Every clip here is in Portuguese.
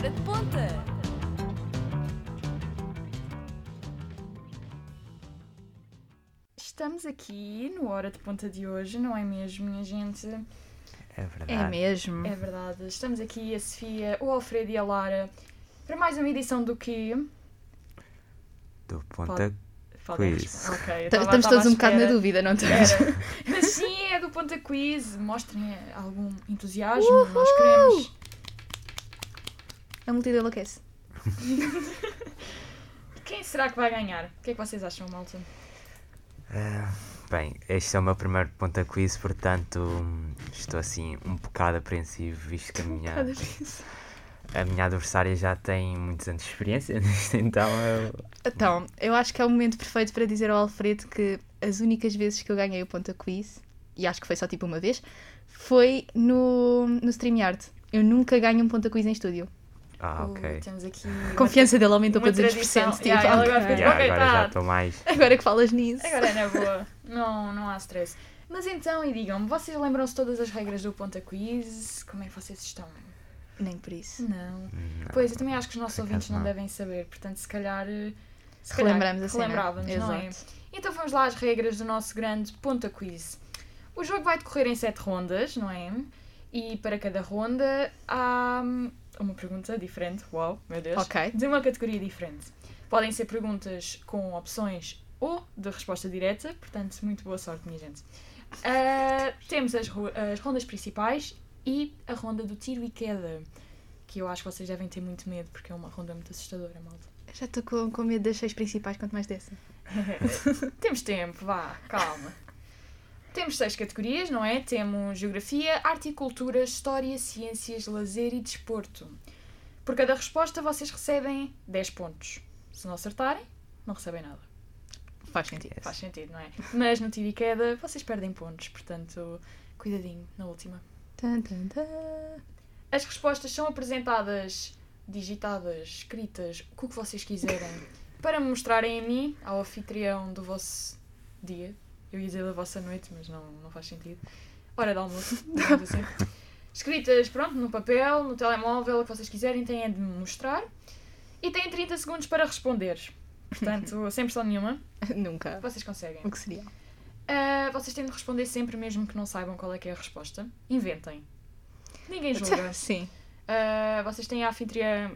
Hora de Ponta. Estamos aqui no Hora de Ponta de hoje, não é mesmo, minha gente? É verdade. É mesmo. É verdade. Estamos aqui a Sofia, o Alfredo e a Lara para mais uma edição do que. Do ponta. Podem Quiz. responder. Ok, eu T- estava- Estamos todos um bocado na dúvida, não estamos? Mas sim, é do Ponta Quiz. Mostrem algum entusiasmo, nós queremos. A multidão enlouquece. Quem será que vai ganhar? O que é que vocês acham, malta? Ah, bem, este é o meu primeiro ponta quiz, portanto estou assim um bocado apreensivo, visto que a minha, a minha adversária já tem muitos anos de experiência nisto, então eu, Então, eu acho que é o momento perfeito para dizer ao Alfredo que as únicas vezes que eu ganhei o Ponta Quiz, e acho que foi só tipo uma vez, foi no, no StreamYard. Eu nunca ganho um Ponta Quiz em estúdio. Ah, Uh, ok. Temos aqui. A confiança dele aumentou para 200%. tradição. Tipo, Yeah, ela agora Yeah, agora tá. já estou mais. Agora que falas nisso. Agora é na boa. Não, não há stress. Mas então, e digam-me, vocês lembram-se todas as regras do Ponta Quiz? Como é que vocês estão? Nem por isso. Não. Não. Pois, eu também acho que os nossos ouvintes não não. devem saber, portanto, se calhar. eh, Se Relembramos assim. relembrávamos, não é? Então vamos lá às regras do nosso grande Ponta Quiz. O jogo vai decorrer em sete rondas, não é? E para cada ronda há hum, uma pergunta diferente. Uau, meu Deus. Ok. De uma categoria diferente. Podem ser perguntas com opções ou de resposta direta, portanto, muito boa sorte, minha gente. Ah, temos as, as rondas principais e a ronda do tiro e queda, que eu acho que vocês devem ter muito medo, porque é uma ronda muito assustadora, malta. Já estou com, com medo das seis principais, quanto mais dessa. Temos tempo, vá, calma. Temos seis categorias, não é? Temos Geografia, Arte e Cultura, História, Ciências, Lazer e Desporto. Por cada resposta vocês recebem 10 pontos. Se não acertarem, não recebem nada. Faz sentido. Yes. Faz sentido, não é? Mas no tiro e queda vocês perdem pontos, portanto, cuidadinho na última. Tan, tan, tan. As respostas são apresentadas, digitadas, escritas, o que vocês quiserem, para me mostrarem a mim, ao anfitrião do vosso dia. Eu ia dizer da vossa noite, mas não, não faz sentido. Hora de almoço, assim. Escritas, pronto, no papel, no telemóvel, o que vocês quiserem, têm de me mostrar. E têm 30 segundos para responder. Portanto, sem pressão nenhuma, Nunca. vocês conseguem. O que seria? Ah, vocês têm de responder sempre, mesmo que não saibam qual é que é a resposta. Inventem. Ninguém julga. Sim. Uh, vocês têm a anfitriã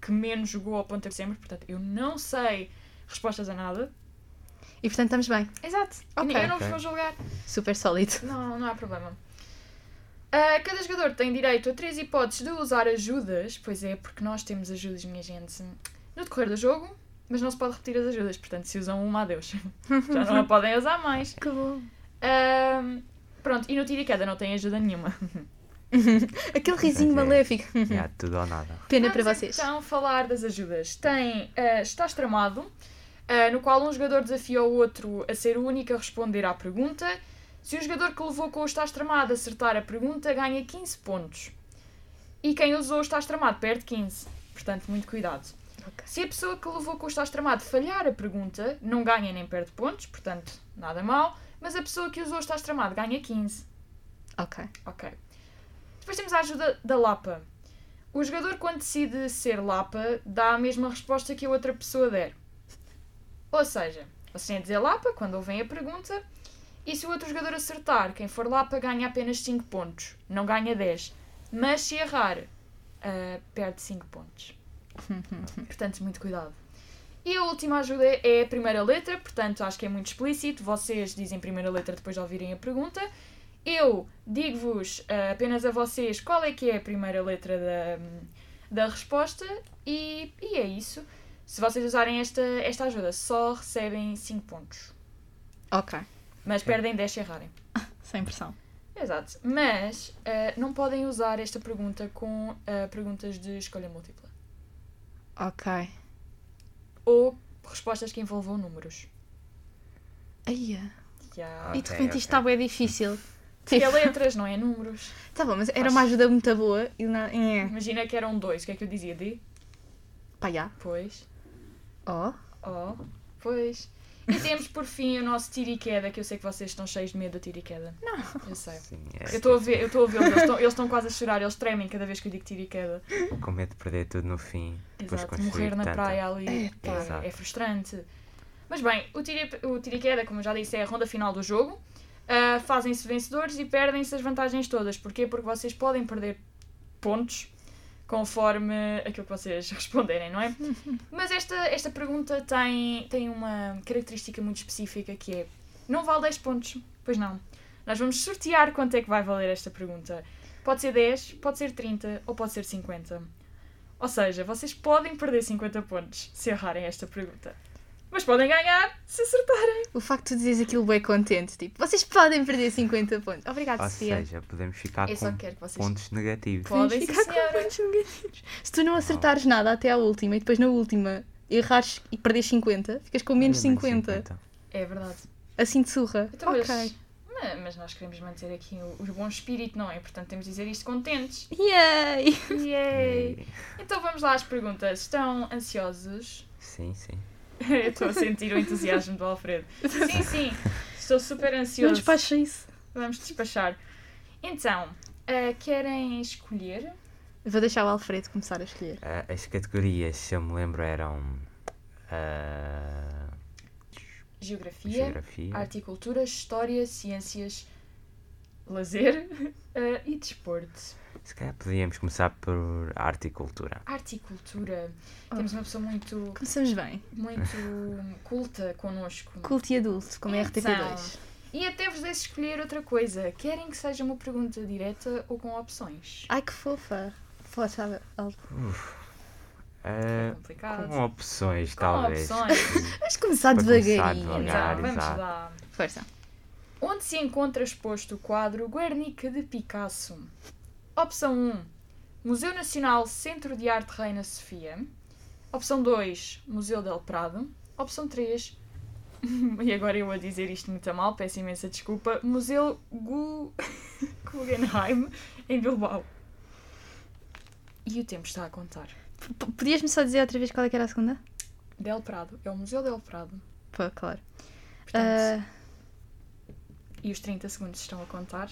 que menos jogou ao ponto de sempre, portanto, eu não sei respostas a nada. E portanto estamos bem. Exato. Eu Ok. ni- Eu não vos Ok. vou julgar. Super sólido. Não, não há problema. Uh, cada jogador tem direito a três hipóteses de usar ajudas, pois é, porque nós temos ajudas, minha gente, no decorrer do jogo, mas não se pode repetir as ajudas, portanto, se usam uma, adeus. Já não a podem usar mais. Que bom. Um, pronto, e no tiro e queda não tem ajuda nenhuma. Aquele risinho é- maléfico. Yeah, tudo ou nada. Pena Vamos para vocês. então falar das ajudas. Tem uh, Estás Tramado, uh, no qual um jogador desafia o outro a ser o único a responder à pergunta. Se o jogador que levou com o Estás Tramado acertar a pergunta, ganha 15 pontos. E quem usou o Estás Tramado perde 15. Portanto, muito cuidado. Ok. Se a pessoa que levou com o Estás Tramado falhar a pergunta, não ganha nem perde pontos, portanto, nada mal. Mas a pessoa que usou o Estás Tramado ganha 15. Ok. Ok. Depois temos a ajuda da Lapa. O jogador, quando decide ser Lapa, dá a mesma resposta que a outra pessoa der. Ou seja, vocês têm a dizer Lapa quando ouvem a pergunta, e se o outro jogador acertar, quem for Lapa ganha apenas 5 pontos, não ganha 10. Mas se errar, ah, perde 5 pontos. Portanto, muito cuidado. E a última ajuda é a primeira letra, portanto, acho que é muito explícito. Vocês dizem primeira letra depois de ouvirem a pergunta. Eu digo-vos ah, apenas a vocês qual é que é a primeira letra da, da resposta e, e é isso. Se vocês usarem esta, esta ajuda, só recebem 5 pontos. Ok. Mas Ok. perdem 10 se errarem. Sem pressão. Exato. Mas ah, não podem usar esta pergunta com ah, perguntas de escolha múltipla. Ok. Ou respostas que envolvam números. Aia. Yeah. E de repente ok. isto está bem difícil. Porque é letras, não é números. Tá bom, mas era uma ajuda muito boa e não. É. Imagina que eram dois. O que é que eu dizia? D? Pá, já. Pois. Oh. Oh. Pois. E temos por fim o nosso tiro e queda, que eu sei que vocês estão cheios de medo do tiro e queda. Não. Eu sei. Sim, é. Eu estou a ver, eu estou a ver, eles estão, eles estão quase a chorar, eles tremem cada vez que eu digo tiro e queda. Com medo de perder tudo no fim. Depois Exato, morrer na tanta- praia ali Epa. é, Exato. é frustrante. Mas bem, o tiro, o tiro e queda, como eu já disse, é a ronda final do jogo. Ah, Fazem-se vencedores e perdem-se as vantagens todas. Porquê? Porque vocês podem perder pontos conforme aquilo que vocês responderem, não é? Mas esta, esta pergunta tem, tem uma característica muito específica que é não vale 10 pontos, pois não. Nós vamos sortear quanto é que vai valer esta pergunta. Pode ser 10, pode ser 30 ou pode ser 50. Ou seja, vocês podem perder 50 pontos se errarem esta pergunta. Mas podem ganhar se acertarem. O facto de dizeres aquilo bem contente, tipo, vocês podem perder 50 pontos. Obrigada, Ou Sofia. seja, podemos ficar Eu com vocês pontos negativos. podem, ficar com pontos negativos. Se tu não acertares nada até à última e depois na última errares e perdes 50, ficas com menos Olha, 50. É verdade. Assim de surra. Então, ok. mas, mas- mas nós queremos manter aqui o, o bom espírito, não é? Portanto, temos de dizer isto contentes. Yay! Yay! Então vamos lá às perguntas. Estão ansiosos? Sim, sim. Eu estou a sentir o entusiasmo do Alfredo. Sim, sim. Estou super Não ansioso. despacha isso. Vamos despachar. Então, ah, querem escolher? Vou deixar o Alfredo começar a escolher. Ah, as categorias, se eu me lembro, eram. ah, Geografia, geografia. arte e cultura, história, ciências, lazer e desporto. Se calhar podíamos começar por arte e cultura. Arte e cultura. Oh. Temos uma pessoa muito, Começamos bem. muito culta connosco. Culto e adulto, como é Então, RTP2. E até vos deixo escolher outra coisa. Querem que seja uma pergunta direta ou com opções? Ai que fofa. Saber algo. Ah, complicado. com opções, Com talvez. opções. Vamos começar Para começar devagarinho. devagar. Então, vamos lá. Força. Onde se encontra exposto o quadro Guernica de Picasso? Opção 1. Museu Nacional Centro de Arte Reina Sofia. Opção 2. Museu del Prado. Opção 3. E agora eu a dizer isto muito a mal, peço imensa desculpa. Museu Gu... Guggenheim, em Bilbao. E o tempo está a contar. Podias-me só dizer outra vez qual é que era a segunda? Del Prado. É o Museu del Prado. Pô, claro. Portanto, Ah, E os 30 segundos estão a contar.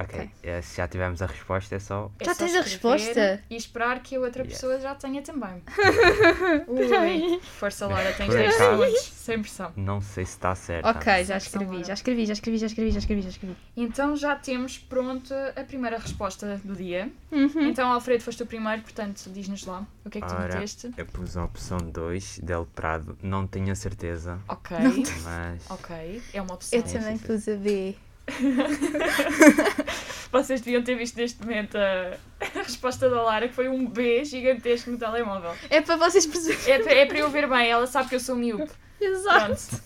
Ok, Ok. eh, se já tivemos a resposta, é só. É Já só tens a resposta? E esperar que a outra Yeah. pessoa já tenha também. Ui, força Laura, tens Por 10 acaso. segundos, sem pressão. Não sei se está certo. ok, já escrevi, já escrevi, já escrevi, já escrevi, já escrevi, já escrevi, já escrevi. Então já temos pronta a primeira resposta do dia. Uhum. Então, Alfredo, foste o primeiro, portanto, diz-nos lá o que é que tu Ora. meteste. Eu pus a opção 2, Del Prado. Não tenho a certeza, Ok, mas. ok, é uma opção. Eu também pus a B. Vocês deviam ter visto neste momento a, a resposta da Lara, que foi um B gigantesco no telemóvel. É para vocês perceberem. É, para- é para eu ver bem, ela sabe que eu sou miúpe. Exato.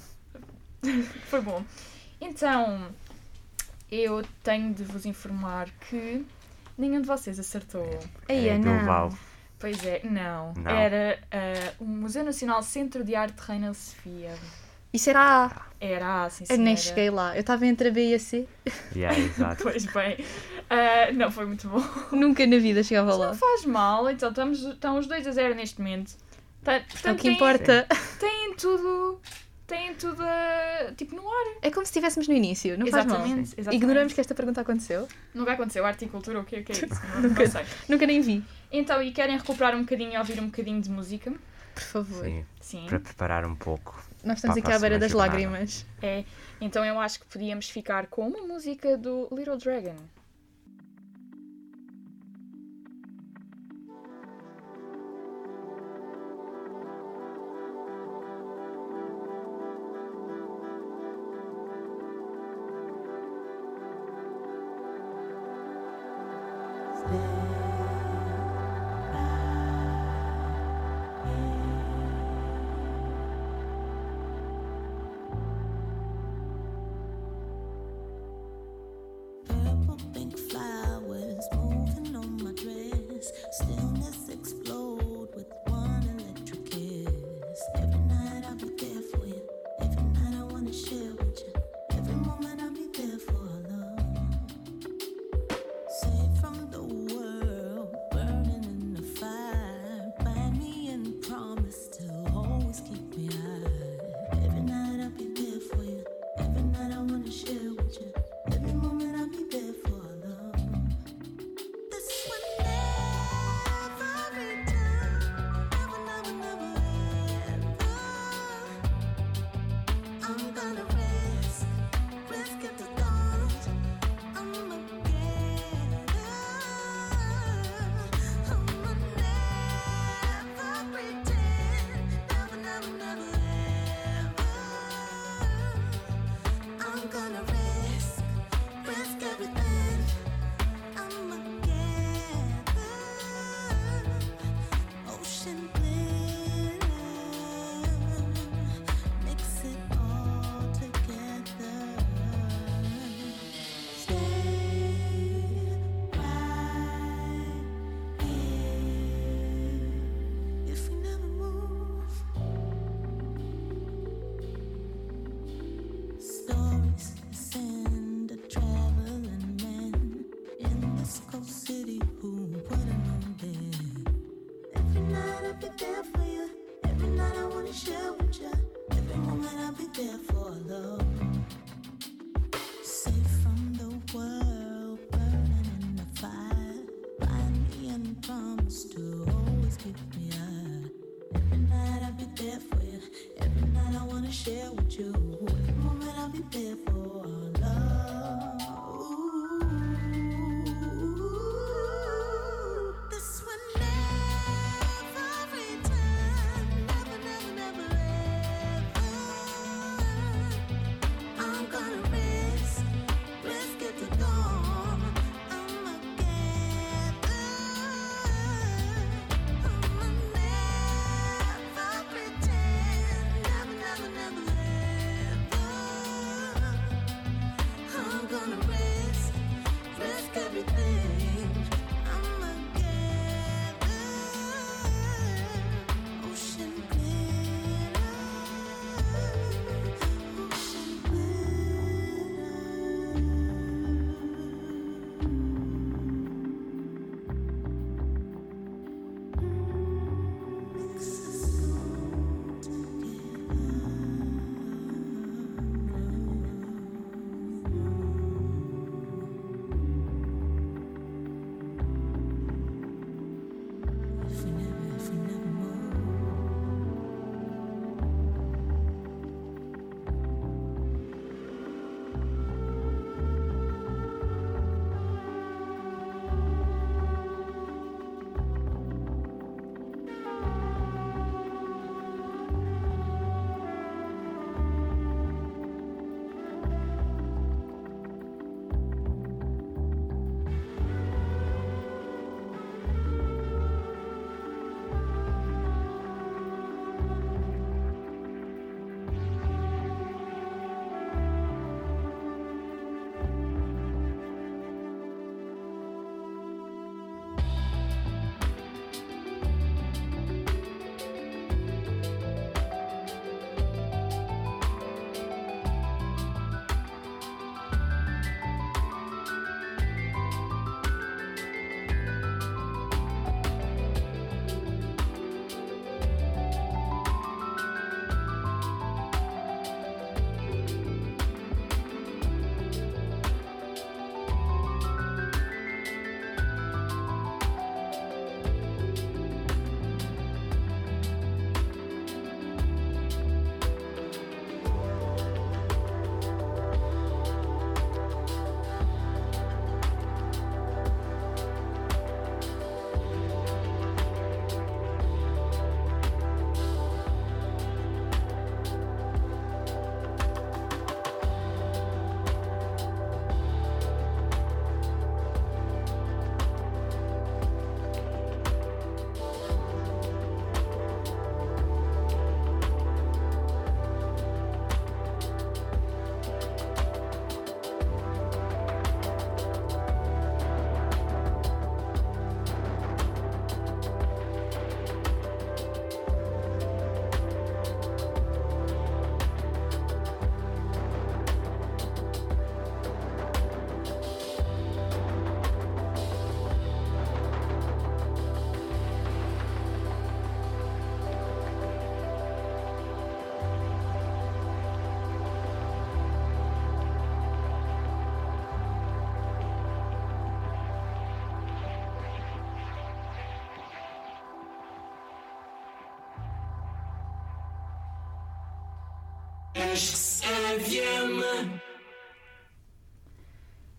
Pronto. Foi bom. Então, eu tenho de vos informar que nenhum de vocês acertou. Aí, é não. Bilbao. Pois é, não. Não. Era ah, o Museu Nacional Centro de Arte Reina Sofia. Isso era A. Era, assim, Eu nem cheguei lá. Eu estava entre a B e a C. Yeah, exato. Pois bem. Ah, não foi muito bom. Nunca na vida chegava lá. Não faz mal, então estamos, estão os 2 a 0 neste momento. Tá- É o portanto, que têm- importa. Têm tudo. Têm tudo tipo no ar. É como se estivéssemos no início, não faz mal. exatamente, exatamente. Ignoramos que esta pergunta aconteceu. Nunca aconteceu. Arte e cultura, o que é que é isso? Não, não sei. Nunca nem vi. Então, e querem recuperar um bocadinho e ouvir um bocadinho de música? Por favor. Sim, Sim. para preparar um pouco. Nós estamos aqui à beira das jornada. lágrimas. É. Então eu acho que podíamos ficar com uma música do Little Dragon.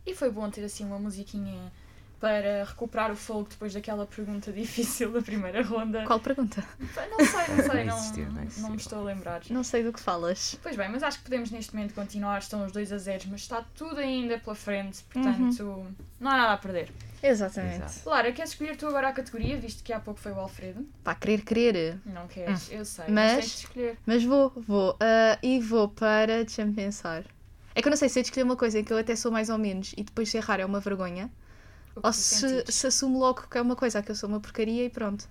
E foi bom ter assim uma musiquinha para recuperar o fogo depois daquela pergunta difícil da primeira ronda. Qual pergunta? Não sei, não sei, Não não, existiu, não não, existiu. me estou a lembrar. Não sei do que falas. Pois bem, mas acho que podemos neste momento continuar, estão os 2 a 0, mas está tudo ainda pela frente, portanto não há nada a perder. Exatamente. Exato. Lara, queres escolher tu agora a categoria, visto que há pouco foi o Alfredo? Pá, querer, querer. Não queres, eu sei, Hum. Mas- mas tens de escolher. Mas vou, vou. ah, e vou para. Deixa-me pensar. É que eu não sei se eu de escolher uma coisa em que eu até sou mais ou menos e depois se errar é uma vergonha. Ou se, se assumo logo que é uma coisa, que eu sou uma porcaria e pronto.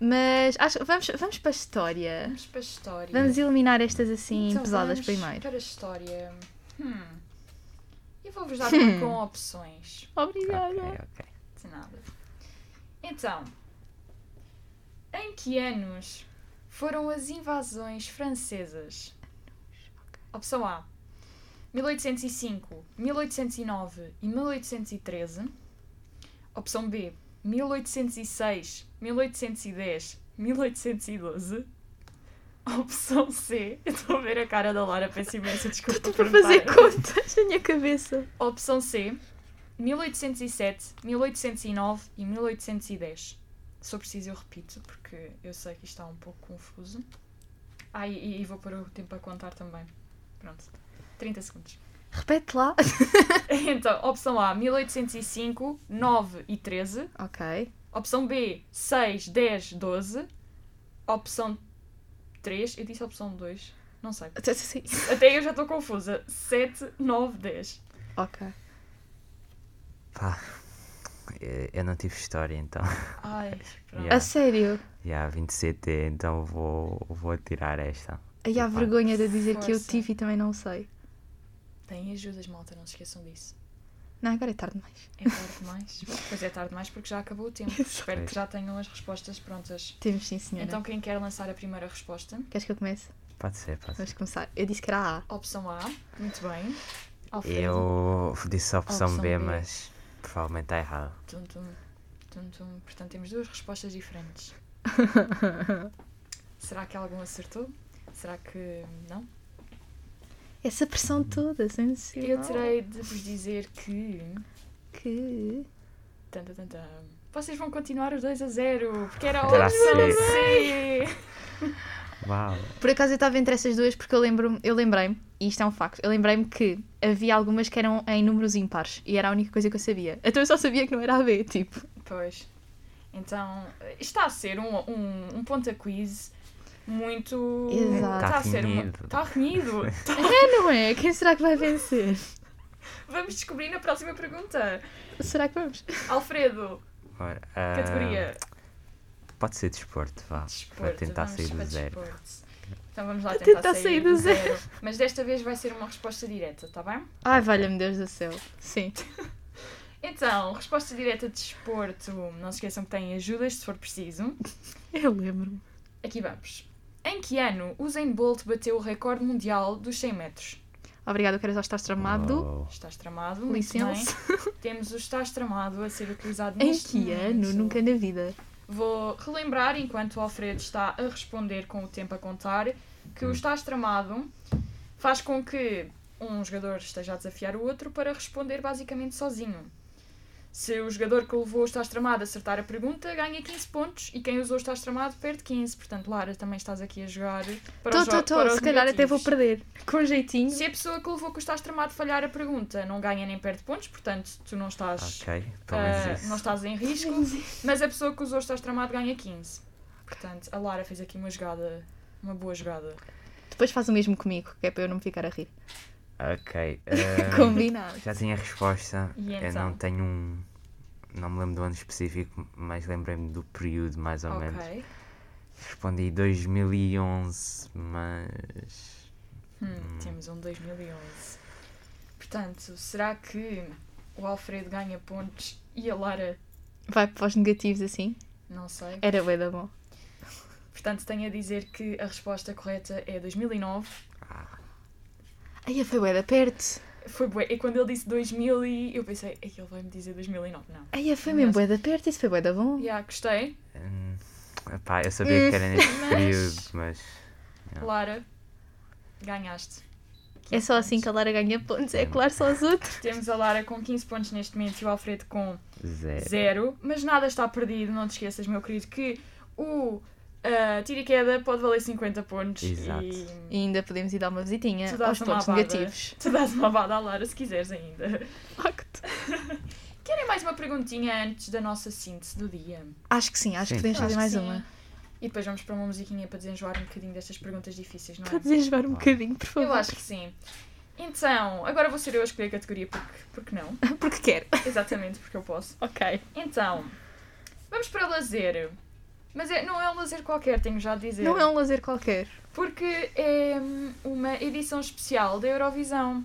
Mas acho, vamos, vamos para a história. Vamos para a história. Vamos eliminar estas assim Então pesadas vamos primeiro. Para a história. Hum. Eu vou-vos dar uma com opções. Obrigada. Ok, ok. De nada. Então, em que anos foram as invasões francesas? Opção A: 1805, 1809 e 1813. Opção B: 1806, 1810, 1812. Opção C: eu estou a ver a cara da Lara, peço imensa desculpa Estou por para fazer contas na minha cabeça. Opção C: 1807, 1809 e 1810. Se for preciso, eu repito, porque eu sei que isto está um pouco confuso. Ah, e, e vou pôr o tempo a contar também. Pronto. 30 segundos. Repete lá. Então, opção A: 1805, 9 e 13. Ok. Opção B: 6, 10, 12. Opção 3, eu disse opção 2. Não sei. Sim. Até eu já estou confusa. 7, 9, 10. Ok. Pá, eu não tive história então. Ai, pronto. Yeah. A sério? Já, 27, então vou, vou tirar esta. Aí há vergonha de dizer que eu Força. tive e também não sei. Tem ajudas, malta, não se esqueçam disso. Não, agora é tarde demais. É tarde demais. Pois é tarde demais porque já acabou o tempo. Espero que já tenham as respostas prontas. Temos sim, senhora. Então, quem quer lançar a primeira resposta? Queres que eu comece? Pode ser, pode ser. Vamos começar. Eu disse que era A. Opção A, muito bem. Alfredo. Eu disse a opção, Opção B, B. mas provavelmente está errado. Tum, tum, tum, tum. Portanto, temos duas respostas diferentes. Será que algum acertou? Será que não? Essa pressão toda, sensacional. Eu terei de vos dizer que. Que... Tan, tan. Vocês vão continuar os 2 a 0, porque era a C. Uau! Por acaso eu estava entre essas duas porque eu lembro eu lembrei-me, e isto é um facto, eu lembrei-me que havia algumas que eram em números ímpares e era a única coisa que eu sabia. Então eu só sabia que não era a B, tipo. Pois. Então, está a ser um, um, um ponta quiz muito. Exato. Está Tá a ser renhido. Está renhido. É, não é? Quem será que vai vencer? Vamos descobrir na próxima pergunta. Será que vamos? Alfredo, Ora, ah, categoria Pode ser desporto, vá. desporto. Para tentar sair do zero. desporto. Então vamos lá tentar, tentar sair, do zero. Mas desta vez vai ser uma resposta direta, está bem? Ai, valha-me Deus do céu. Sim. Então, resposta direta de desporto. Não se esqueçam que têm ajudas se for preciso. Eu lembro-me. Aqui vamos. Em que ano Usain Bolt bateu o recorde mundial dos 100 metros? Obrigada, eu quero já estar tramado. Uau. Estás tramado, muito Licença. bem. Temos o estás tramado a ser utilizado Em neste que ano? momento. Nunca na vida. Vou relembrar, enquanto o Alfredo está a responder com o tempo a contar, que o estás tramado faz com que um jogador esteja a desafiar o outro para responder basicamente sozinho. Se o jogador que levou o estás tramado acertar a pergunta, ganha 15 pontos e quem usou o estás tramado perde 15. Portanto, Lara, também estás aqui a jogar para Tô, os tô, tô. para os Se calhar até vou perder. Com jeitinho. Se a pessoa que levou o estás tramado falhar a pergunta não ganha nem perde pontos, portanto, tu não estás, Ok, pelo menos isso. não estás em risco, mas a pessoa que usou o estás tramado ganha 15. Portanto, a Lara fez aqui uma jogada, uma boa jogada. Depois faz o mesmo comigo, que é para eu não me ficar a rir. Ok. ah, Combinado. já tinha a resposta. E Eu então? não tenho um. Não me lembro do ano específico, mas lembrei-me do período mais ou menos. Ok. Respondi 2011, mas. Hum, temos um 2011. Portanto, será que o Alfredo ganha pontos e a Lara Vai para os negativos assim? não sei? Era bué da bom. Portanto, tenho a dizer que a resposta correta é 2009. Ai, foi bué da perto. Foi bué. E quando ele disse 2000 e eu pensei, "Ei, ele vai me dizer 2009. Não. Ai, foi mesmo bué da perto. Isso foi bué da bom. Já, gostei. Hum, epá, eu sabia que era neste Mas- período, mas. Não. Lara, ganhaste. É só assim que a Lara ganha pontos. É claro, só os outros. Temos a Lara com 15 pontos neste momento e o Alfredo com Zero. 0. Mas nada está perdido, não te esqueças, meu querido, que o uh, tiro e queda pode valer 50 pontos. Exato. E E ainda podemos ir dar uma visitinha Tu dás aos uma pontos abada. negativos. tu dás uma bada à Lara se quiseres ainda. Facto. Querem mais uma perguntinha antes da nossa síntese do dia? Acho que sim, acho Sim. que podemos fazer mais uma. sim. E depois vamos para uma musiquinha para desenjoar um bocadinho destas perguntas difíceis, não é? Para desenjoar um bocadinho, por favor. Eu acho que sim. Então, agora vou ser eu a escolher a categoria porque, porque não. Porque quero. Exatamente, porque eu posso. Ok. Então, vamos para lazer. Mas é, não é um lazer qualquer, tenho já a dizer. Não é um lazer qualquer. Porque é hum, uma edição especial da Eurovisão.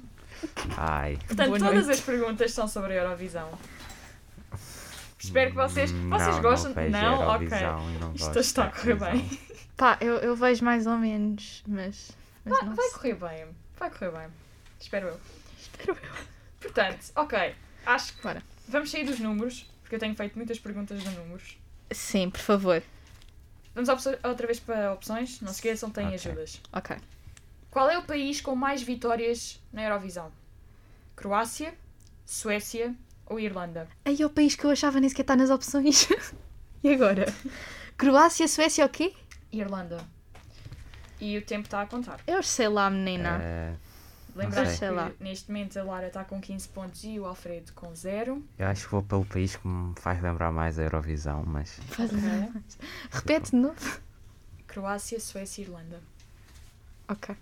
Ai. Portanto, Boa todas noite. as perguntas são sobre a Eurovisão. Espero que vocês. Hum, Vocês não, gostam? Não, Não? Ok. Não Isto está a correr bem. Pá, eu, eu vejo mais ou menos, mas. mas Vai, não vai correr bem. Vai correr bem. Espero eu. Espero eu. Portanto, ok. Acho que Bora. vamos sair dos números, porque eu tenho feito muitas perguntas de números. Sim, por favor. Vamos outra vez para opções. Não se esqueçam, têm Ok. ajudas. Ok. Qual é o país com mais vitórias na Eurovisão? Croácia, Suécia ou Irlanda? Aí é o país que eu achava nem sequer está nas opções. e agora? Croácia, Suécia, o quê? Irlanda. E o tempo está a contar. Eu sei lá, menina. Eh, Lembrar sei que lá. neste momento a Lara está com 15 pontos e o Alfredo com 0. eu acho que vou pelo país que me faz lembrar mais a Eurovisão, mas Faz- Repete de novo. Croácia, Suécia e Irlanda. Ok.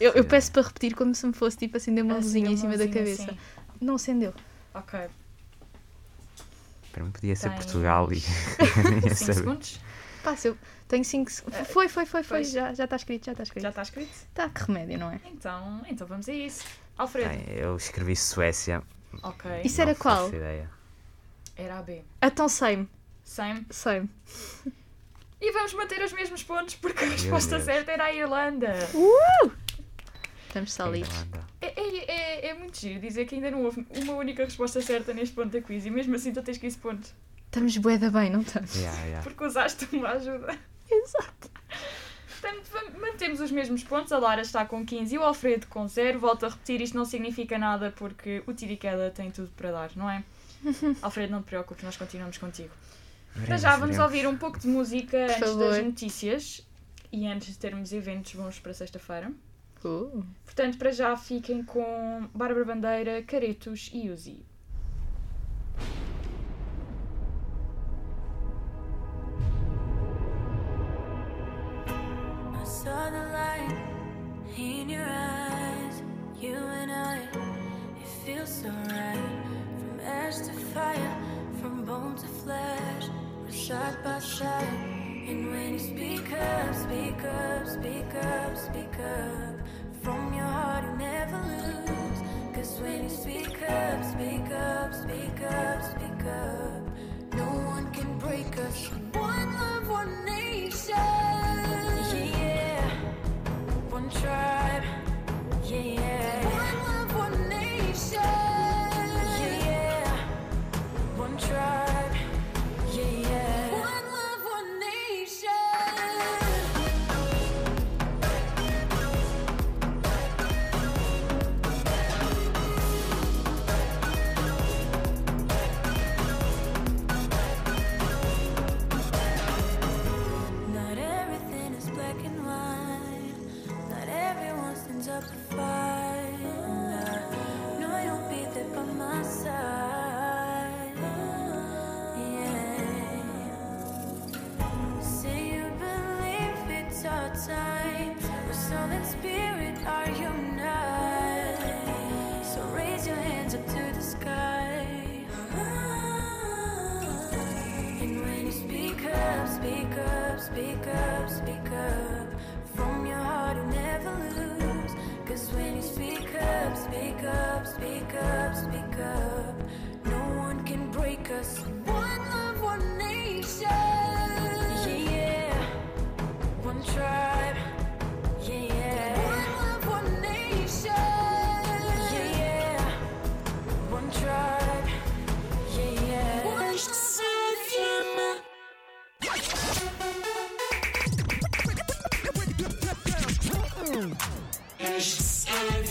Eu, eu peço para repetir como se me fosse tipo acender uma luzinha em cima da cabeça. sim. Não acendeu. Ok. Para mim podia ser Portugal e 5 nem segundos? Passa, eu tenho 5 segundos. Foi, foi, foi, foi. pois. Já já está escrito, já está Já escrito. está escrito? Tá, que remédio, não é? Então, então vamos a isso. Alfredo. Bem, eu escrevi Suécia. Ok. Isso não era qual? ideia. Era a B. Então sei-me, Same. sei-me. E vamos manter os mesmos pontos porque a resposta Deus. certa era a Irlanda. Estamos sólidos. Irlanda. É, é, é, é muito giro dizer que ainda não houve uma única resposta certa neste ponto da quiz e mesmo assim tu tens 15 pontos. Estamos bué da bem, não estamos? Yeah, yeah. Porque usaste uma ajuda. Exato. Portanto, mantemos os mesmos pontos. A Lara está com 15 e o Alfredo com 0. Volto a repetir, isto não significa nada porque o tiro e queda tem tudo para dar, não é? Alfredo, não te preocupes, nós continuamos contigo. Para já vamos ouvir um pouco de música antes favor. das notícias e antes de termos eventos bons para sexta-feira. Uh. Portanto, para já fiquem com Bárbara Bandeira, Caretos e Uzi. Saw the light in your eyes, you and I. It feels so right. From ash to fire, from bone to flesh, we're side by side. And when you speak up, speak up, speak up, speak up. From your heart, you never lose. Cause when you speak up, speak up, speak up, speak up. No one can break us. One love, one nation. H-M.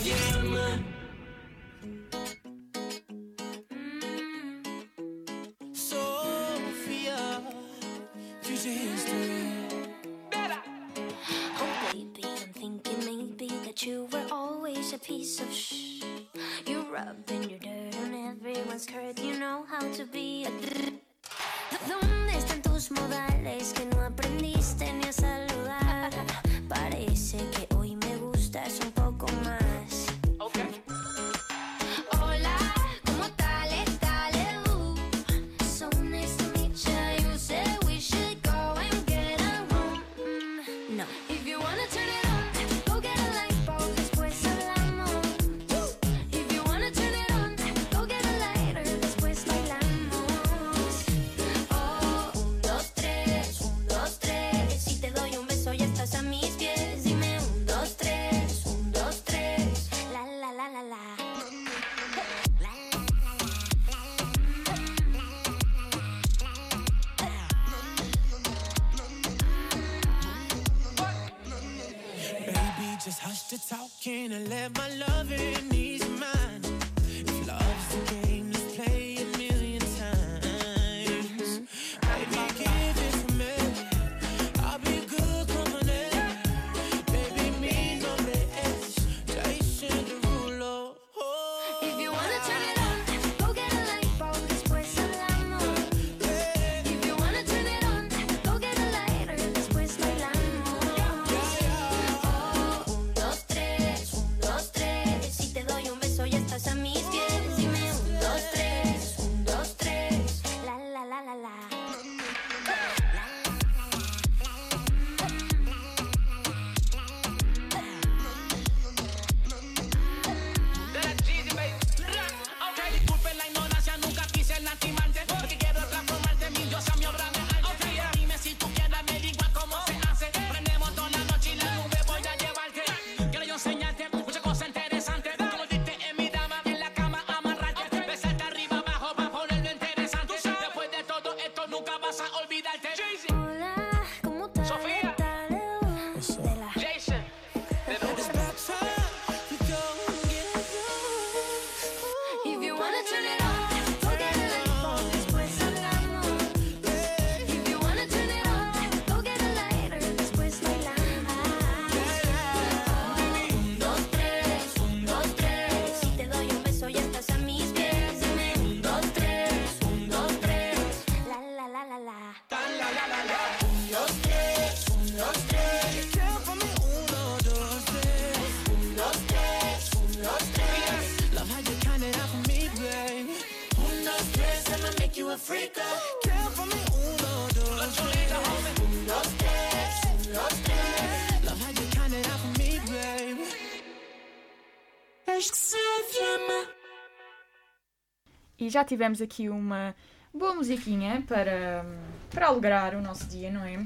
E já tivemos aqui uma boa musiquinha para, para alegrar o nosso dia, não é?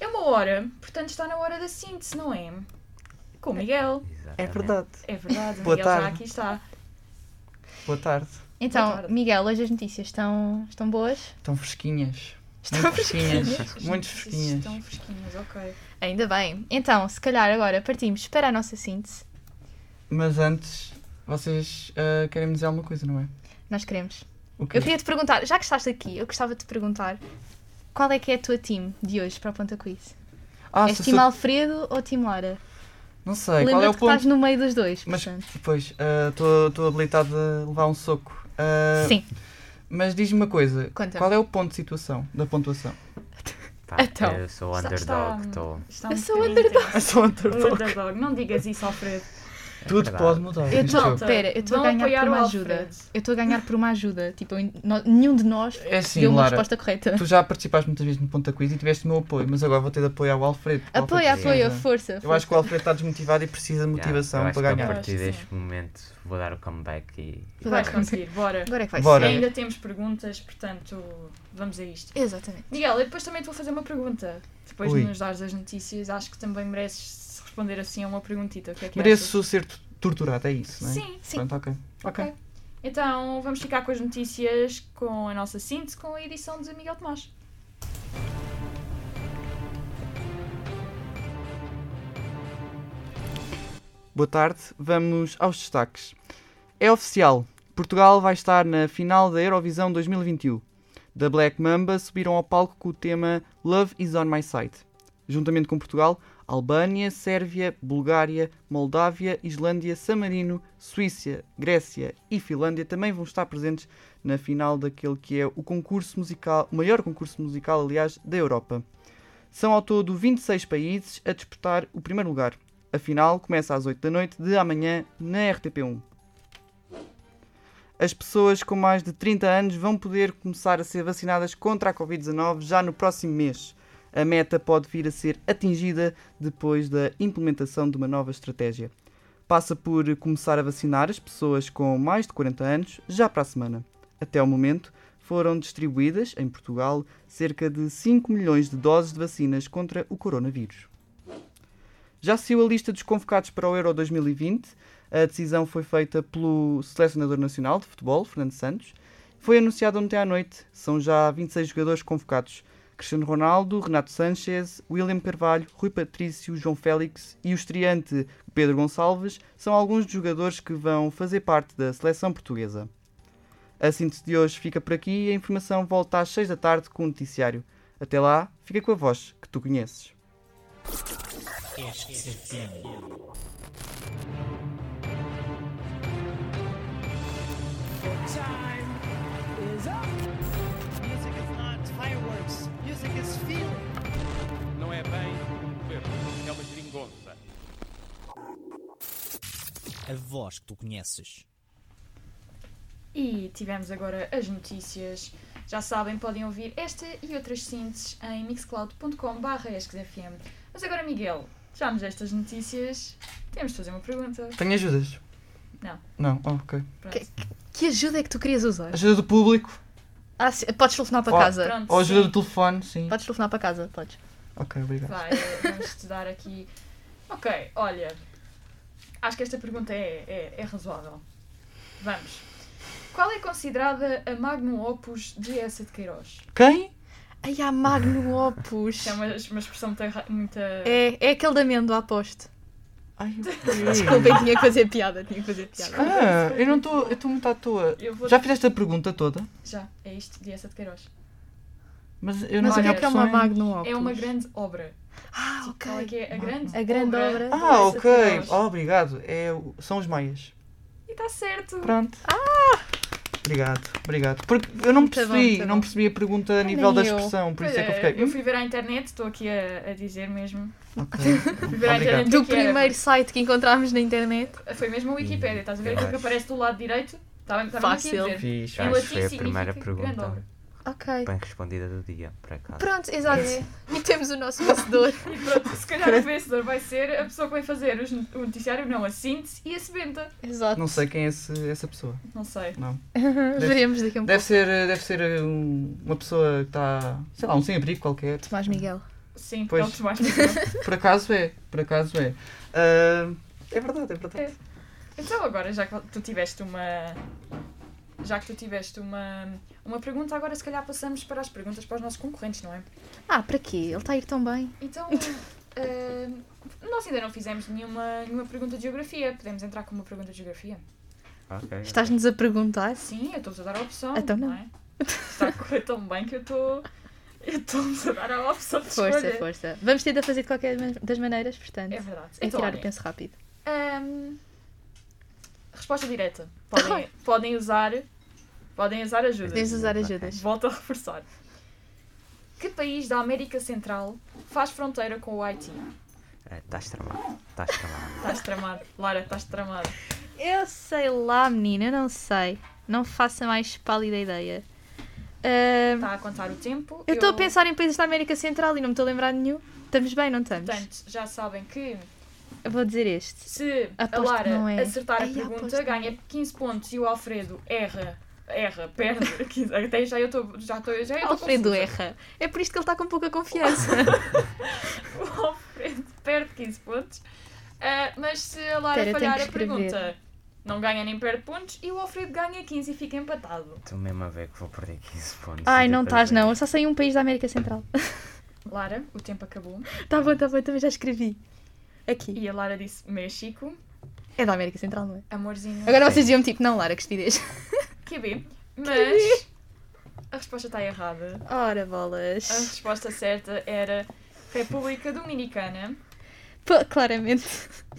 É uma hora, portanto está na hora da síntese, não é? Com o Miguel. É verdade. É verdade, o Boa Miguel já tarde. aqui está. Boa tarde. Então, tarde. Miguel, hoje as notícias estão, estão boas? Estão fresquinhas. Estão Muito fresquinhas. As Muito fresquinhas. Estão fresquinhas, ok. Ainda bem. Então, se calhar agora partimos para a nossa síntese. Mas antes, vocês ah, querem me dizer alguma coisa, não é? Nós queremos. O quê? Eu queria te perguntar, já que estás aqui, eu gostava de te perguntar qual é que é a tua team de hoje para o Ponta Quiz? Ah, És team se- Alfredo ou team Lara? Não sei, qual é Lembra-te o que estás ponto? no meio dos dois, Mas portanto. depois, estou habilitado a levar um soco. Ah, Sim. Mas diz-me uma coisa, Conta-me. qual é o ponto de situação, da pontuação? Pá, Então, eu sou underdog, está- estou. está Eu um sou underdog. Eu sou O underdog. underdog. Não digas isso, Alfredo. Tudo verdade. pode mudar. Eu estou, espera, eu estou a ganhar apoiar por uma ajuda. Eu estou a ganhar por uma ajuda. Tipo, nenhum de nós É assim, deu uma Lara, resposta correta. tu já participaste muitas vezes no Ponta Quiz e tiveste o meu apoio, mas agora vou ter de apoiar o Alfredo. porque o Apoia, Alfredo apoia, precisa. força. Eu força. acho que o Alfredo está desmotivado e precisa de motivação Yeah, para ganhar. A partir deste sim. momento vou dar o comeback e. Vou Vais dar- conseguir, bora. Agora é que vai Bora. ser. Ainda temos perguntas, portanto, vamos a isto. Exatamente. Miguel, eu depois também te vou fazer uma pergunta. Depois Ui. de nos dares as notícias, acho que também mereces responder assim a uma perguntita. O que é que Mereço ser t- torturado, é isso, não é? achas? Sim. Sim. Pronto, ok. Ok. Ok. Então vamos ficar com as notícias, com a nossa síntese, com a edição de Miguel Tomás. Boa tarde, vamos aos destaques. É oficial, Portugal vai estar na final da Eurovisão 2021. Da Black Mamba subiram ao palco com o tema Love is on my side. Juntamente com Portugal, Albânia, Sérvia, Bulgária, Moldávia, Islândia, San Marino, Suíça, Grécia e Finlândia também vão estar presentes na final daquele que é o concurso musical, o maior concurso musical, aliás, da Europa. São ao todo 26 países a disputar o primeiro lugar. A final começa às 8 da noite de amanhã na RTP1. As pessoas com mais de 30 anos vão poder começar a ser vacinadas contra a Covid-19 já no próximo mês. A meta pode vir a ser atingida depois da implementação de uma nova estratégia. Passa por começar a vacinar as pessoas com mais de 40 anos já para a semana. Até ao momento, foram distribuídas em Portugal cerca de 5 milhões de doses de vacinas contra o coronavírus. Já saiu a lista dos convocados para o Euro 2020. A decisão foi feita pelo selecionador nacional de futebol, Fernando Santos. Foi anunciado ontem à noite. São já 26 jogadores convocados. Cristiano Ronaldo, Renato Sanches, William Carvalho, Rui Patrício, João Félix e o estreante Pedro Gonçalves são alguns dos jogadores que vão fazer parte da seleção portuguesa. A síntese de hoje fica por aqui e a informação volta às 6 da tarde com o noticiário. Até lá, fica com a voz que tu conheces. Time is up. É bem um governo, é uma geringonça. A voz que tu conheces. E tivemos agora as notícias. Já sabem, podem ouvir esta e outras sínteses em mixcloud.com.br. Mas agora, Miguel, já nos estas notícias, temos de fazer uma pergunta. Tenho ajudas? Não. Não? Oh, ok. Pronto. Que ajuda é que tu querias usar? Ajuda do público? Ah, sim, podes telefonar para Oh, casa. Pronto, Ou ajuda sim. do telefone? Sim. Podes telefonar para casa, podes. Ok, obrigado. Vai, vamos te dar aqui. Ok, olha. Acho que esta pergunta é, é, é razoável. Vamos. Qual é considerada a magnum opus de Essa de Queiroz? Quem? Ai, há Magno Opus. É uma, uma expressão muito. muito É, é aquele da amêndoa, aposto. Ai, Desculpem, tinha que fazer piada, tinha que fazer piada. Ah, eu não estou. Eu estou muito à toa. Vou- Já fizeste a pergunta toda? Já, é isto de Essa de Queiroz. Mas eu não Mas o sei que é que é uma. Magno Opus? É uma grande obra. Ah, Qual é que é a grande A grande obra. de Ah, de ok. Oh, obrigado. É, o- são os maias. E está certo. Pronto. Obrigado, obrigado. Porque eu não Muito bom, percebi, muito não bom. percebi a pergunta a nível da expressão, por Pois isso é que eu é, fiquei. eu fui ver à internet, estou aqui a, a dizer mesmo. Ok. Fui ver à internet Do o que era. primeiro site que encontramos na internet. Foi mesmo a Wikipédia, estás a ver aquilo que aparece do lado direito? Estava estava aqui a Fácil. dizer. Em Acho que foi a primeira pergunta. Ok. Bem respondida do dia, por acaso. Pronto, exato. E temos o nosso vencedor. E pronto, se calhar o vencedor vai ser a pessoa que vai fazer os- o noticiário, não, a síntese e a sebenta. Exato. Não sei quem é esse- essa pessoa. Não sei. Não. Veremos daqui a um Deve pouco. ser, deve ser um- uma pessoa que está, sei lá, um sem-abrigo qualquer. Tomás Miguel. Sim, Pois. é o Tomás Miguel. Por acaso é, por acaso é. Ah, é verdade, é verdade. Então agora, já que tu tiveste uma. Já que tu tiveste uma, uma pergunta, agora se calhar passamos para as perguntas para os nossos concorrentes, não é? Ah, para quê? Ele está a ir tão bem. Então, eh, nós ainda não fizemos nenhuma, nenhuma pergunta de geografia. Podemos entrar com uma pergunta de geografia? Ok. Estás-nos a perguntar? Sim, eu estou-vos a dar a opção. Então não. é? Está a correr tão bem que eu estou. Eu estou-vos a dar a opção de Força, escolha. força. Vamos a fazer de qualquer das maneiras, portanto. É verdade. É Então, tirar o penso rápido. Ahm, resposta direta. Podem, podem usar. Podem usar ajudas. Podemos usar ajudas. Volto a reforçar. Que país da América Central faz fronteira com o Haiti? É, Estás tramado. Estás tramado. Estás tramado. Lara, estás tramado. Eu sei lá, menina, eu não sei. Não faço a mais pálida ideia. Está a contar o tempo. eu estou a pensar em países da América Central e não me estou a lembrar de nenhum. Estamos bem, não estamos? Portanto, já sabem que Eu vou dizer este. se Aposto a Lara é. acertar a Ai, aposto pergunta, ganha 15 pontos e o Alfredo erra. Erra, perde. 15 Até já eu estou. Já estou. Já eu Alfredo erra. É por isto que ele está com pouca confiança. O Alfredo perde 15 pontos. Ah, mas se a Lara tenho falhar a pergunta, não ganha nem perde pontos e o Alfredo ganha 15 e fica empatado. Estou mesmo a ver que vou perder 15 pontos. Ai, não estás, não. Eu só sei um país da América Central. Lara, o tempo acabou. Tá bom, tá bom, também já escrevi. Aqui. E a Lara disse México, É da América Central, não é? amorzinho. Agora vocês diziam tipo, não, Lara, que estupidez. QB. Mas a resposta está errada. Ora, A bolas. resposta certa era República Dominicana. Pô, claramente.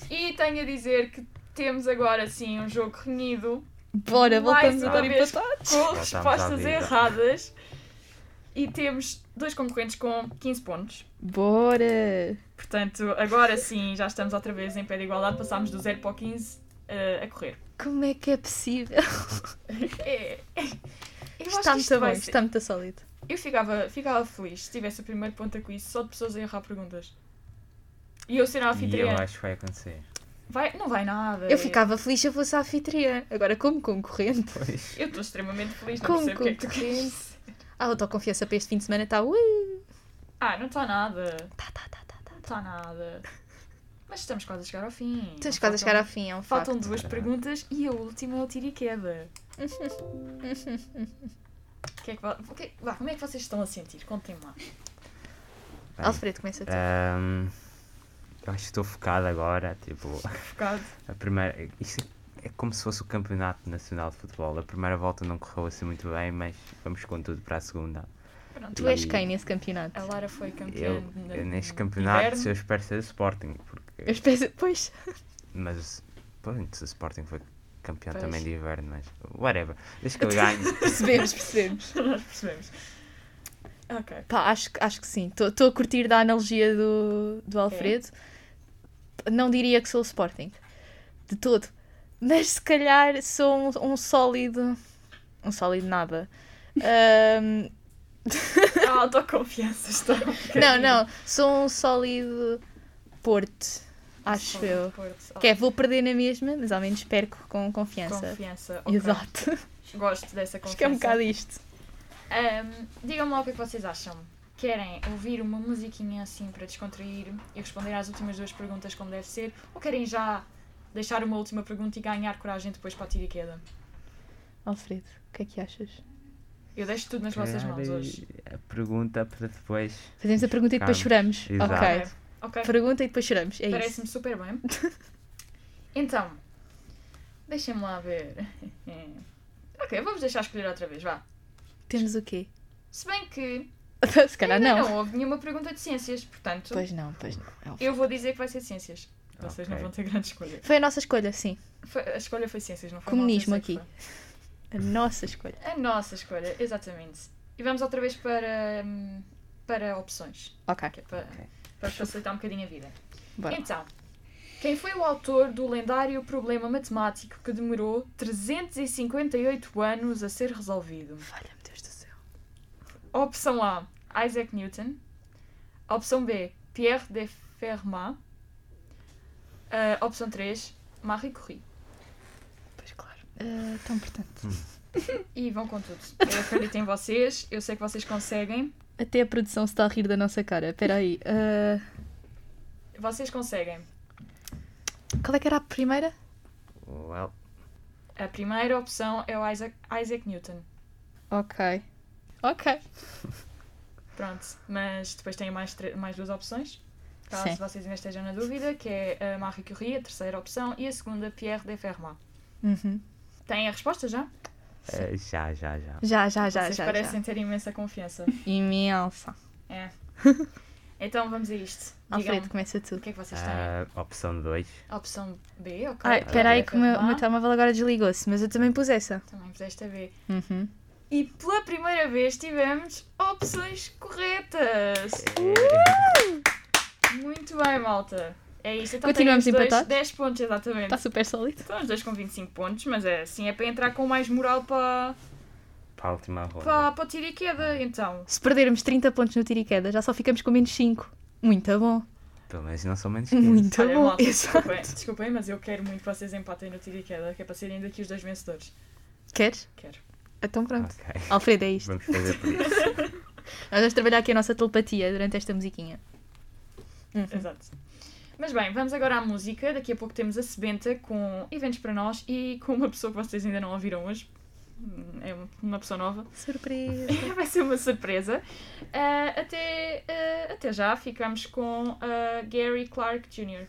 E tenho a dizer que temos agora sim um jogo renhido Bora, voltamos a vez. empatados. com respostas erradas. E temos dois concorrentes com 15 pontos. Bora. Portanto, agora sim já estamos outra vez em pé de igualdade. Passámos do 0 para o 15 eh, a correr. Como é que é possível? É, é- eu acho Está muito bem, ser- está muito sólido. Eu ficava, ficava feliz se tivesse o primeiro ponto a quiz só de pessoas a errar perguntas. E eu ser a E eu anfitriã. acho que vai acontecer. Vai, não vai nada. Eu ficava feliz se eu fosse a anfitriã. Agora, como concorrente. Pois. Eu estou extremamente feliz, não Como percebo o que é que tu concorrente. queres. A autoconfiança para este fim de semana está. Uh, Ah, não está nada. tá, tá, tá, tá, tá. Não está nada. Mas estamos quase a chegar ao fim. Não quase a chegar ao fim, é um Faltam facto. duas perguntas e a última é o tiro e queda. Que é que, que é- vá, como é que vocês estão a sentir? Contem lá. Bem, Alfredo, começa tu. ahm, eu acho que estou focado agora. Tipo, Focado. a primeira. Isto é como se fosse o Campeonato Nacional de Futebol. A primeira volta não correu assim muito bem, mas vamos com tudo para a segunda. Pronto. Tu és quem nesse campeonato? A Lara foi campeã Eu, neste campeonato inverno. eu espero ser Sporting. Porque, Espero... Pois. mas pronto, se o Sporting foi campeão Pois. também de inverno, mas whatever. Deixa que eu ganhe. Percebemos, percebemos. Nós percebemos. Ok. Pá, acho, que- acho que sim. Estou a curtir da analogia do, do Alfredo. Não diria que sou o Sporting. De todo. Mas se calhar sou um, um sólido. Um sólido nada. Ahm, A autoconfiança está. um não, não. Sou um sólido Porto. Acho eu. Que é, vou perder na mesma, mas ao menos perco com confiança. Confiança. ok. Exato. Gosto dessa confiança. Acho que é um bocado isto. Ahm, Digam-me lá o que é que vocês acham. Querem ouvir uma musiquinha assim para descontrair e responder às últimas duas perguntas como deve ser? Ou querem já deixar uma última pergunta e ganhar coragem depois para a tira e queda? Alfredo, o que é que achas? Eu deixo tudo nas vossas mãos hoje. A pergunta para depois. Fazemos a pergunta e depois choramos. Exato. Ok. Ok. Pergunta e depois choramos. É isso. Parece-me super bem. Então, deixem-me lá ver. ok, vamos deixar escolher outra vez, vá. Temos o quê? Se bem que Se calhar não. não houve nenhuma pergunta de ciências, portanto, Pois não, pois não. É eu vou dizer que vai ser ciências. Vocês não Ok. vão ter grande escolha. Foi a nossa escolha, sim. Foi- a escolha foi ciências, não foi Comunismo aqui. A nossa escolha. A nossa escolha, exatamente. E vamos outra vez para, hum, para opções, Ok. é para, Ok. Para facilitar um bocadinho a vida. Bora. Então, quem foi o autor do lendário problema matemático que demorou 358 anos a ser resolvido? Valha-me Deus do céu. Opção A, Isaac Newton. Opção B, Pierre de Fermat. Ah, opção 3, Marie Curie. Pois claro. Ah, então, portanto. E vão com tudo. Eu acredito em vocês, eu sei que vocês conseguem. Até a produção se está a rir da nossa cara. Espera aí. ah, Vocês conseguem. qual é que era a primeira? Well, A primeira opção é o Isaac, Isaac Newton. Ok. Ok. Pronto, mas depois tem mais, mais duas opções. Caso Sim. vocês ainda estejam na dúvida, que é a Marie Curie, a terceira opção, e a segunda, Pierre de Fermat. Uhum. Têm a resposta já? Eh, já, já, já. Já, já, já, vocês já. parecem ter imensa confiança. já. Imensa. É. Então vamos a isto. Alfredo, começa tu. o que é que vocês têm. Ah, opção 2. Opção B, ok. Ai, espera aí que o meu, meu telemóvel agora desligou-se, mas eu também pus essa. Também puseste a B. Uhum. E pela primeira vez tivemos opções corretas. Muito bem, malta. É isto. Então Continuamos temos dois, empatados? 10 pontos, exatamente. Está super sólido. Estão os dois com 25 pontos, mas é assim, é para entrar com mais moral para, Para a última ronda. para, para o tiro e queda. Então, Se perdermos 30 pontos no tiro e queda, já só ficamos com menos 5. Muito bom. Pelo menos não são menos 15. Muito olha, bom. malta, desculpem, desculpem, mas eu quero muito que vocês empatem no tiro e queda, que é para serem daqui os dois vencedores. Queres? Quero. Então pronto. Ok. Alfredo, é isto. Vamos fazer por isso. Nós vamos trabalhar aqui a nossa telepatia durante esta musiquinha. Uhum. Exato. Mas bem, vamos agora à música. Daqui a pouco temos a Sebenta com eventos para nós e com uma pessoa que vocês ainda não ouviram hoje. Hum, É uma pessoa nova. Surpresa. Vai ser uma surpresa. Ah, até, ah, até já, ficamos com ah, Gary Clark Jr.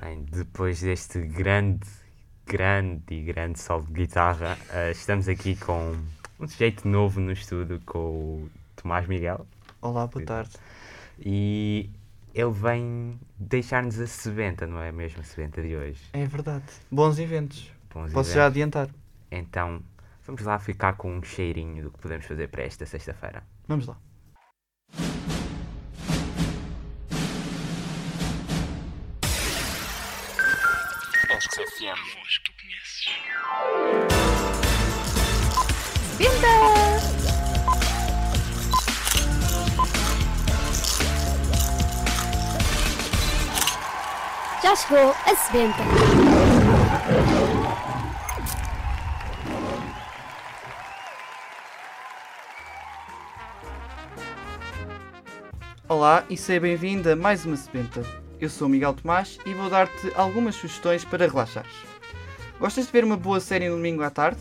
Bem, depois deste grande, grande e grande solo de guitarra, eh, estamos aqui com um sujeito novo no estudo, com o Tomás Miguel. Olá, boa tarde. E ele vem deixar-nos a sebenta, não é mesmo a sebenta de hoje? É verdade. Bons eventos. Bons Posso já eventos. adiantar. Então, vamos lá ficar com um cheirinho do que podemos fazer para esta sexta-feira. Vamos lá. Frescos FM. Voz tu conheces. Vinda! Já chegou a sebenta. Olá e seja bem-vinda a mais uma sebenta. Eu sou Miguel Tomás e vou dar-te algumas sugestões para relaxares. Gostas de ver uma boa série no domingo à tarde?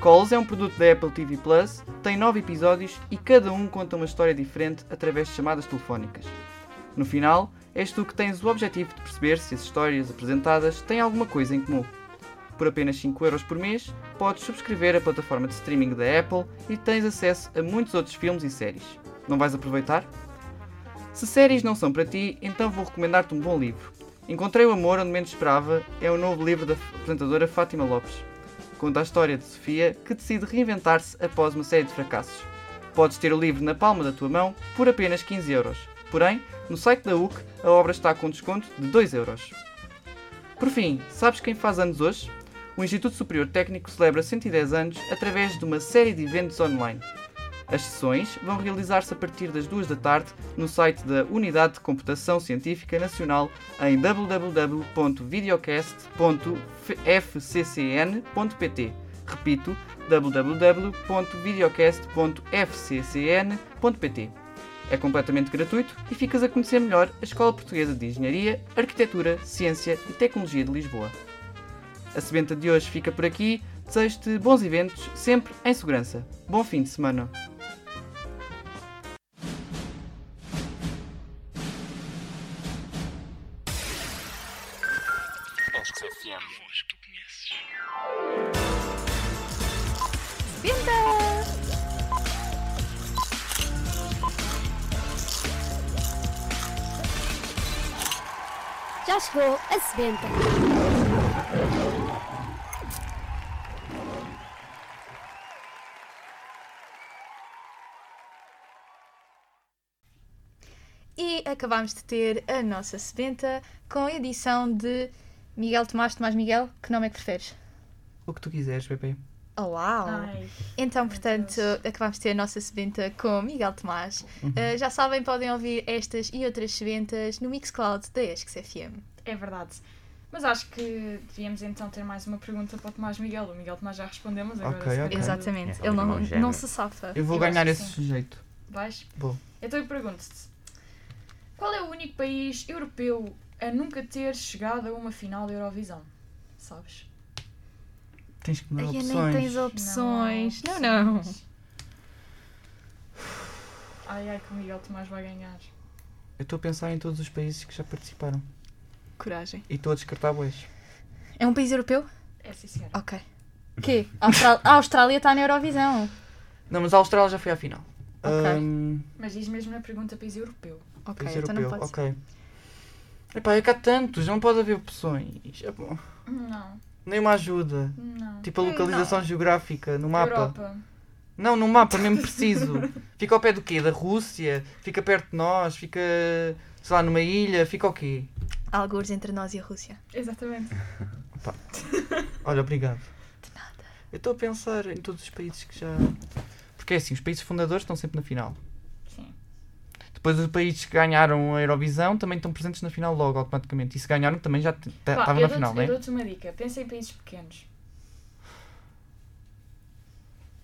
Calls é um produto da Apple TV Plus, tem 9 episódios e cada um conta uma história diferente através de chamadas telefónicas. No final, és tu que tens o objetivo de perceber se as histórias apresentadas têm alguma coisa em comum. Por apenas 5€ por mês, podes subscrever a plataforma de streaming da Apple e tens acesso a muitos outros filmes e séries. Não vais aproveitar? Se séries não são para ti, então vou recomendar-te um bom livro. Encontrei o Amor Onde Menos Esperava é o novo livro da apresentadora Fátima Lopes. Conta a história de Sofia, que decide reinventar-se após uma série de fracassos. Podes ter o livro na palma da tua mão por apenas 15 euros. Porém, no site da UC, a obra está com desconto de 2 euros. Por fim, sabes quem faz anos hoje? O Instituto Superior Técnico celebra 110 anos através de uma série de eventos online. As sessões vão realizar-se a partir das 2 da tarde no site da Unidade de Computação Científica Nacional em www.videocast.fccn.pt. Repito, www.videocast.fccn.pt. É completamente gratuito e ficas a conhecer melhor a Escola Portuguesa de Engenharia, Arquitetura, Ciência e Tecnologia de Lisboa. A sebenta de hoje fica por aqui. Desejo-te bons eventos, sempre em segurança. Bom fim de semana. Já chegou a sebenta. E acabámos de ter a nossa sebenta com edição de Miguel Tomás Tomás Miguel. Que nome é que preferes? O que tu quiseres, Pepe. Oh, uau! Ai, Então, portanto, Deus. acabámos de ter a nossa sebenta com Miguel Tomás. Uhum. Uh, já sabem, podem ouvir estas e outras sebentas no Mixcloud da ESCS FM. é verdade. Mas acho que devíamos então ter mais uma pergunta para o Tomás Miguel. O Miguel Tomás já respondeu, mas agora Ok, se ok. calhar- Exatamente. É, Ele não, gêmeo. não se safa. Eu vou Eu ganhar esse sim. sujeito. Vais? Vou. Então eu pergunto-te: qual é o único país europeu a nunca ter chegado a uma final da Eurovisão? Sabes? Tens que me dar Ai, opções. nem tens opções. Não, não. opções. Ai ai que o Miguel Tomás vai ganhar. Eu estou a pensar em todos os países que já participaram. Coragem. E estou a descartar bois. É um país europeu? É sim senhora. Ok. Quê? A Austrália- está na Eurovisão. Não, mas a Austrália já foi à final. Ok. Ahm, Mas diz mesmo na pergunta país europeu. Ok, país então não europeu, pode ser. ok. Epá, é que há tantos, não pode haver opções. É bom. Não, Nem uma ajuda. não. Tipo a localização geográfica no mapa. Europa. Não, no mapa mesmo preciso. fica ao pé do quê? Da Rússia? Fica perto de nós? Fica, sei lá, numa ilha? Fica o quê? Algures entre nós e a Rússia. Exatamente. Olha, obrigado. De nada. Eu estou a pensar em todos os países que já. Porque é assim, os países fundadores estão sempre na final. Sim. Depois os países que ganharam a Eurovisão também estão presentes na final logo, automaticamente. E se ganharam também já estavam eu na final, não eu é? dou-te uma dica. Pensa em países pequenos.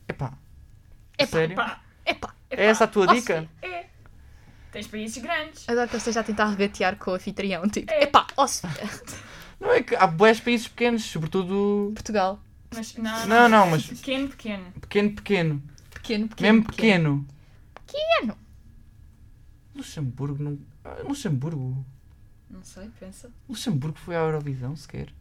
Epá. Epá, Sério? Pá, Epá, É essa a tua Oh, dica? é. Tens países grandes. adoro que eu esteja a tentar regatear com o anfitrião. Tipo, É. epá, ó Sofia. Não é que há boés países pequenos, sobretudo Portugal. Mas não, Não, não, mas- Pequeno, pequeno. pequeno, pequeno. Pequeno, pequeno. Mesmo pequeno. Pequeno. Luxemburgo não. ah, Luxemburgo. Não sei, pensa. Luxemburgo foi à Eurovisão sequer.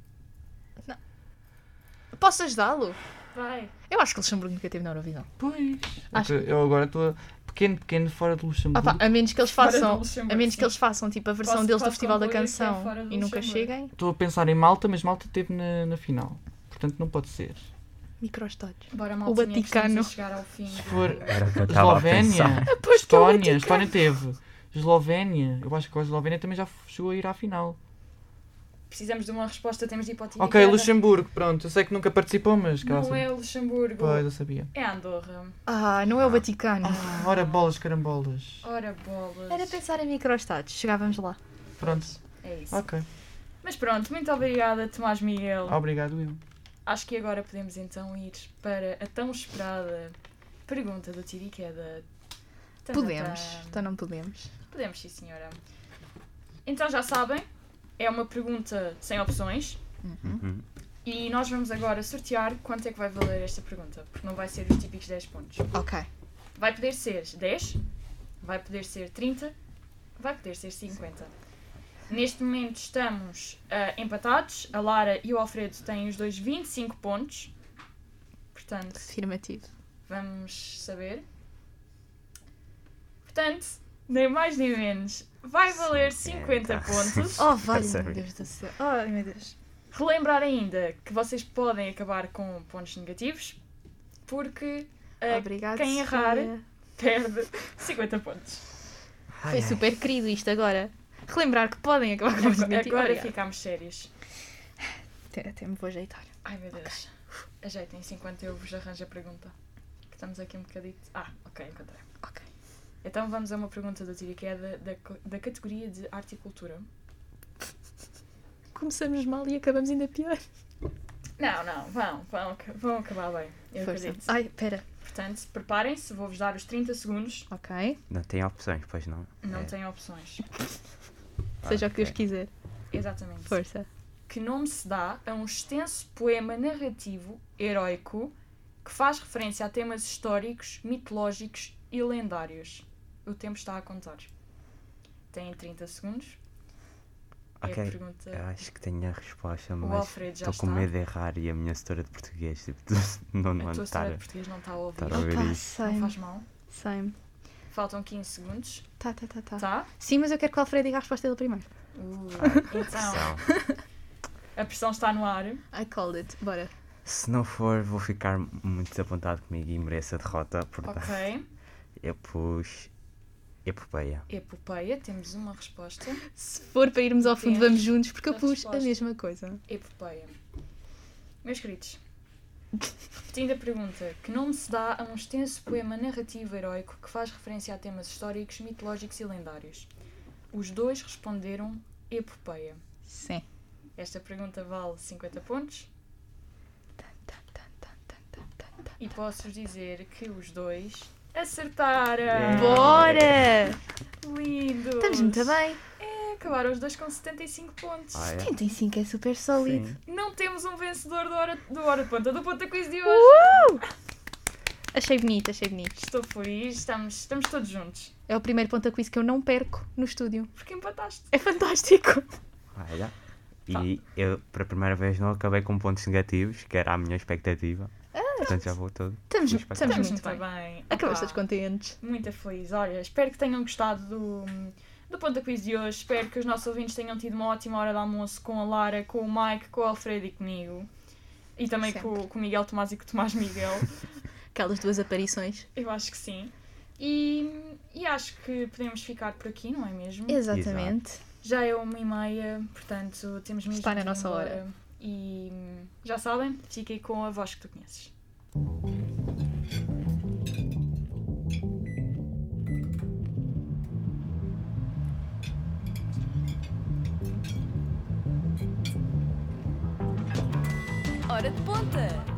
Posso ajudá-lo? Vai. Eu acho que Luxemburgo nunca teve na Eurovisão. Pois. Acho Ok, Eu agora estou a. Pequeno, pequeno fora de Luxemburgo. Opa, a menos que eles Fora do façam. Luxemburgo, A menos sim. que eles façam tipo a versão Posso- deles do posso Festival da concluir que é Canção fora do e nunca Luxemburgo. cheguem. Estou a pensar em Malta, mas Malta esteve na, na final. Portanto não pode ser. Microestados. Bora, O Vaticano. chegar ao fim. Se for Eslovénia, o Estónia, Vaticano. Estónia teve. Eslovénia, eu acho que a Eslovénia também já chegou a ir à final. Precisamos de uma resposta, temos de time. Ok, Luxemburgo, pronto. Eu sei que nunca participou, mas. Não sabe. é Luxemburgo. Pois, eu sabia. É Andorra. Ah, não é o Vaticano. Ah, ora, bolas, carambolas. Ora bolas. Era pensar em microestados. Chegávamos lá. Pronto, É isso. ok. Mas pronto, muito obrigada, Tomás Miguel. Obrigado, eu. Acho que agora podemos então ir para a tão esperada pergunta do Tiri, que é da... Podemos. Então não podemos. Podemos, sim, senhora. Então já sabem, é uma pergunta sem opções. Uhum. E nós vamos agora sortear quanto é que vai valer esta pergunta. Porque não vai ser os típicos 10 pontos. Ok. Vai poder ser 10, vai poder ser 30, vai poder ser 50. Neste momento estamos ah, empatados. A Lara e o Alfredo têm os dois 25 pontos. Portanto, Afirmativo. vamos saber. Portanto, nem mais nem menos, vai valer 50 50. pontos. Oh, vale, Sério? meu Deus do céu. Ai, meu Deus. Relembrar ainda que vocês podem acabar com pontos negativos, porque ah, Obrigada. quem errar Sofia. perde 50 pontos. Ai, Foi ai. super querido isto agora. Relembrar que podem acabar com os Agora, agora ficamos sérios. Até, até me vou ajeitar. Ai meu Deus. Ajeitem-se enquanto eu vos arranjo a pergunta. Que estamos aqui um bocadito. Ah, ok, encontrei. Ok. Então vamos a uma pergunta do Tiri que é da, da, da categoria de arte e cultura. Começamos mal e acabamos ainda pior. Não, não, vão, vão, vão acabar bem. Eu Força. acredito. Ai, pera. Portanto, preparem-se, vou-vos dar os 30 segundos. Ok. Não tem opções, pois não? Não É. têm opções. Seja o que Deus quiser. Exatamente. Força. Que nome se dá a um extenso poema narrativo heróico que faz referência a temas históricos, mitológicos e lendários? O tempo está a contar. Têm 30 segundos. A Ok, pergunta. eu acho que tenho a resposta, O mas estou com está. medo de errar e a minha história de português, tipo, não A não tua estar. história de português não está a ouvir. estar a ouvir Opa, isto. Não faz mal. Sei-me. Faltam 15 segundos. Tá, tá, tá, tá. Tá? Sim, mas eu quero que o Alfredo diga a resposta dele primeiro. Uh, então, Pressão. a pressão está no ar. I called it. Bora. Se não for, vou ficar muito desapontado comigo e mereço a derrota, portanto, Ok. eu pus epopeia. Epopeia, temos uma resposta. Se for para irmos ao fundo, Temos vamos juntos, porque eu a pus resposta. a mesma coisa. Epopeia. Meus queridos, repetindo a pergunta, que nome se dá a um extenso poema narrativo heróico que faz referência a temas históricos, mitológicos e lendários? Os dois responderam epopeia. Sim. Esta pergunta vale 50 pontos e posso-vos dizer que os dois acertaram! Bora! Lindos! Estamos muito bem. Acabaram os dois com 75 pontos. Ah, é? 75 é super sólido. Sim. Não temos um vencedor do Hora, do hora de Ponta, do Ponta Quiz de hoje. Uh! Achei bonito, achei bonito. Estou feliz, estamos, estamos todos juntos. É o primeiro ponta quiz que eu não perco no estúdio. Porque empataste. É fantástico. Olha. E eu, para a primeira vez, não acabei com pontos negativos, que era a minha expectativa. Portanto, já vou todo. Estamos, estamos Estamos muito bem. bem. Todos contentes. Muito feliz. Olha, espero que tenham gostado do, do Ponta Quiz de hoje. Espero que os nossos ouvintes tenham tido uma ótima hora de almoço com a Lara, com o Mike, com o Alfredo e comigo. E também com, com o Miguel Tomás e com o Tomás Miguel. Aquelas duas aparições. Eu acho que sim. E, e acho que podemos ficar por aqui, não é mesmo? Exatamente. Já é uma e meia, portanto temos mesmo Está na nossa embora. hora. E já sabem, fiquem com a voz que tu conheces. Hora de ponta!